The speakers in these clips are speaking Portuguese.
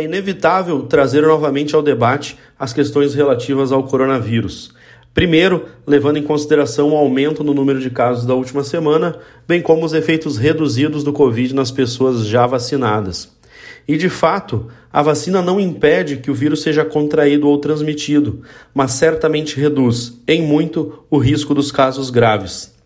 É inevitável trazer novamente ao debate as questões relativas ao coronavírus. Primeiro, levando em consideração o aumento no número de casos da última semana, bem como os efeitos reduzidos do Covid nas pessoas já vacinadas. E de fato, a vacina não impede que o vírus seja contraído ou transmitido, mas certamente reduz, em muito, o risco dos casos graves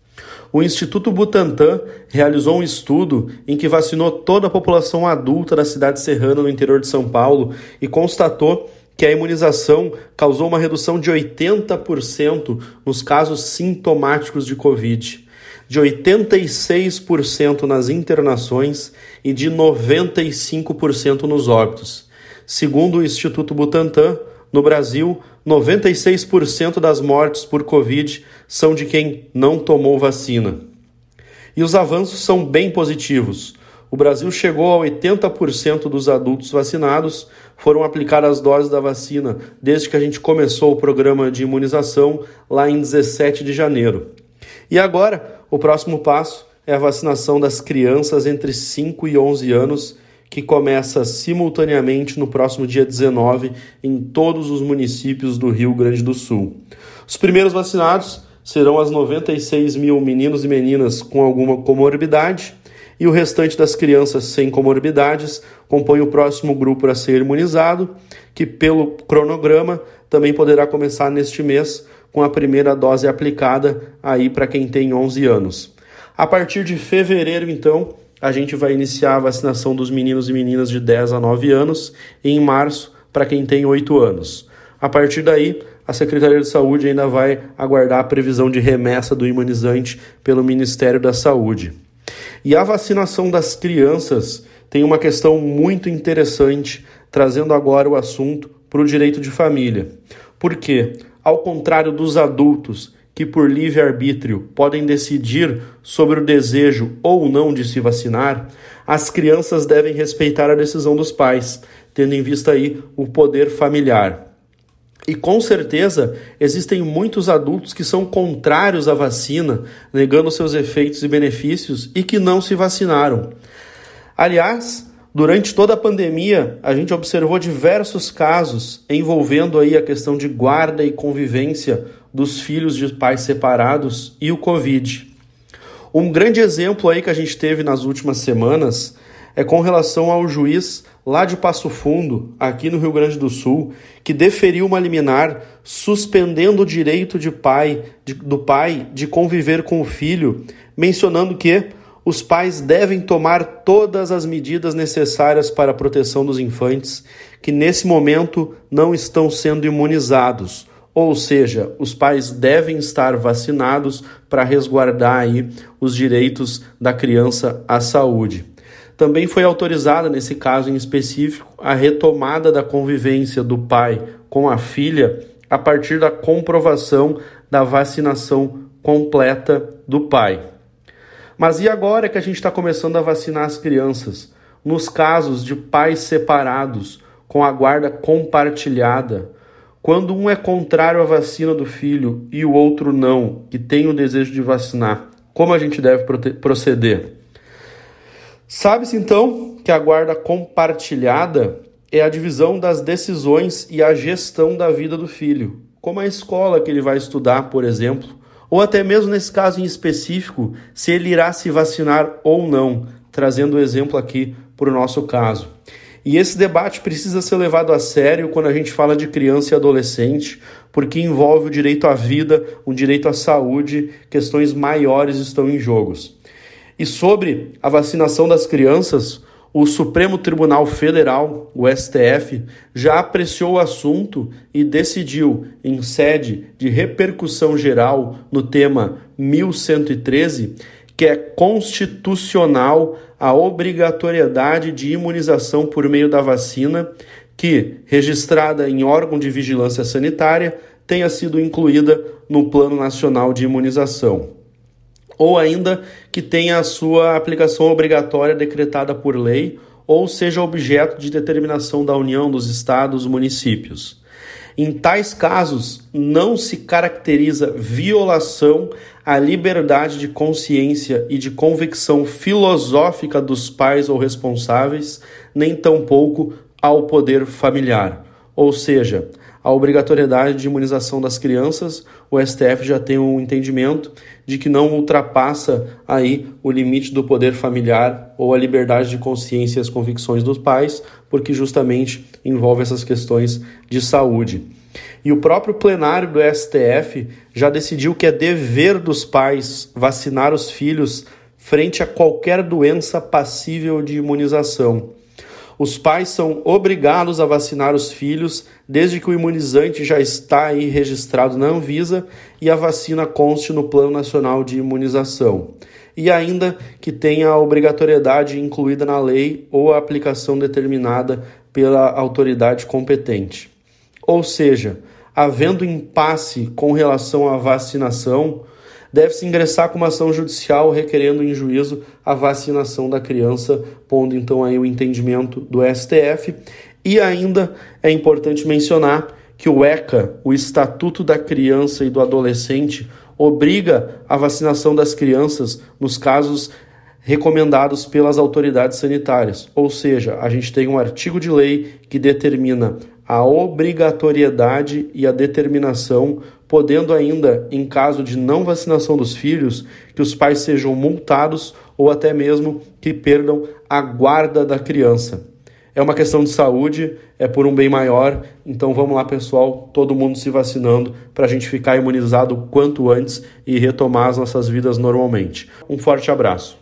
o Instituto Butantan realizou um estudo em que vacinou toda a população adulta da cidade serrana no interior de São Paulo e constatou que a imunização causou uma redução de 80% nos casos sintomáticos de Covid, de 86% nas internações e de 95% nos óbitos. Segundo o Instituto Butantan, no Brasil, 96% das mortes por Covid são de quem não tomou vacina. E os avanços são bem positivos. O Brasil chegou a 80% dos adultos vacinados foram aplicar as doses da vacina desde que a gente começou o programa de imunização lá em 17 de janeiro. E agora, o próximo passo é a vacinação das crianças entre 5 e 11 anos que começa simultaneamente no próximo dia 19 em todos os municípios do Rio Grande do Sul. Os primeiros vacinados serão as 96 mil meninos e meninas com alguma comorbidade e o restante das crianças sem comorbidades compõe o próximo grupo a ser imunizado, que pelo cronograma também poderá começar neste mês com a primeira dose aplicada aí para quem tem 11 anos. A partir de fevereiro, então, a gente vai iniciar a vacinação dos meninos e meninas de 10 a 9 anos e em março para quem tem 8 anos. A partir daí, a Secretaria de Saúde ainda vai aguardar a previsão de remessa do imunizante pelo Ministério da Saúde. E a vacinação das crianças tem uma questão muito interessante, trazendo agora o assunto para o direito de família. Porque, ao contrário dos adultos que, por livre-arbítrio, podem decidir sobre o desejo ou não de se vacinar, as crianças devem respeitar a decisão dos pais, tendo em vista aí o poder familiar. E com certeza existem muitos adultos que são contrários à vacina, negando seus efeitos e benefícios e que não se vacinaram. Aliás, Durante toda a pandemia, a gente observou diversos casos envolvendo aí a questão de guarda e convivência dos filhos de pais separados e o Covid. Um grande exemplo aí que a gente teve nas últimas semanas é com relação ao juiz lá de Passo Fundo, aqui no Rio Grande do Sul, que deferiu uma liminar suspendendo o direito de pai, de, do pai de conviver com o filho, mencionando que os pais devem tomar todas as medidas necessárias para a proteção dos infantes que nesse momento não estão sendo imunizados. Ou seja, os pais devem estar vacinados para resguardar aí os direitos da criança à saúde. Também foi autorizada, nesse caso em específico, a retomada da convivência do pai com a filha a partir da comprovação da vacinação completa do pai. Mas e agora que a gente está começando a vacinar as crianças? Nos casos de pais separados, com a guarda compartilhada, quando um é contrário à vacina do filho e o outro não, que tem o desejo de vacinar, como a gente deve proceder? Sabe-se então que a guarda compartilhada é a divisão das decisões e a gestão da vida do filho, como a escola que ele vai estudar, por exemplo, ou até mesmo nesse caso em específico, se ele irá se vacinar ou não, trazendo o exemplo aqui para o nosso caso. E esse debate precisa ser levado a sério quando a gente fala de criança e adolescente, porque envolve o direito à vida, o direito à saúde, questões maiores estão em jogos. E sobre a vacinação das crianças, o Supremo Tribunal Federal, o STF, já apreciou o assunto e decidiu, em sede de repercussão geral no tema 1113, que é constitucional a obrigatoriedade de imunização por meio da vacina, que, registrada em órgão de vigilância sanitária, tenha sido incluída no Plano Nacional de Imunização ou ainda que tenha a sua aplicação obrigatória decretada por lei ou seja objeto de determinação da União, dos estados, municípios. Em tais casos, não se caracteriza violação à liberdade de consciência e de convicção filosófica dos pais ou responsáveis, nem tampouco ao poder familiar, ou seja, a obrigatoriedade de imunização das crianças, o STF já tem um entendimento de que não ultrapassa aí o limite do poder familiar ou a liberdade de consciência e as convicções dos pais, porque justamente envolve essas questões de saúde. E o próprio plenário do STF já decidiu que é dever dos pais vacinar os filhos frente a qualquer doença passível de imunização. Os pais são obrigados a vacinar os filhos desde que o imunizante já está aí registrado na Anvisa e a vacina conste no Plano Nacional de Imunização. E ainda que tenha a obrigatoriedade incluída na lei ou a aplicação determinada pela autoridade competente. Ou seja, havendo impasse com relação à vacinação, deve-se ingressar com uma ação judicial requerendo em juízo a vacinação da criança, pondo então aí o entendimento do STF. E ainda é importante mencionar que o ECA, o Estatuto da Criança e do Adolescente, obriga a vacinação das crianças nos casos recomendados pelas autoridades sanitárias. Ou seja, a gente tem um artigo de lei que determina a obrigatoriedade e a determinação, podendo ainda, em caso de não vacinação dos filhos, que os pais sejam multados ou até mesmo que perdam a guarda da criança. É uma questão de saúde, é por um bem maior, então vamos lá, pessoal, todo mundo se vacinando para a gente ficar imunizado quanto antes e retomar as nossas vidas normalmente. Um forte abraço.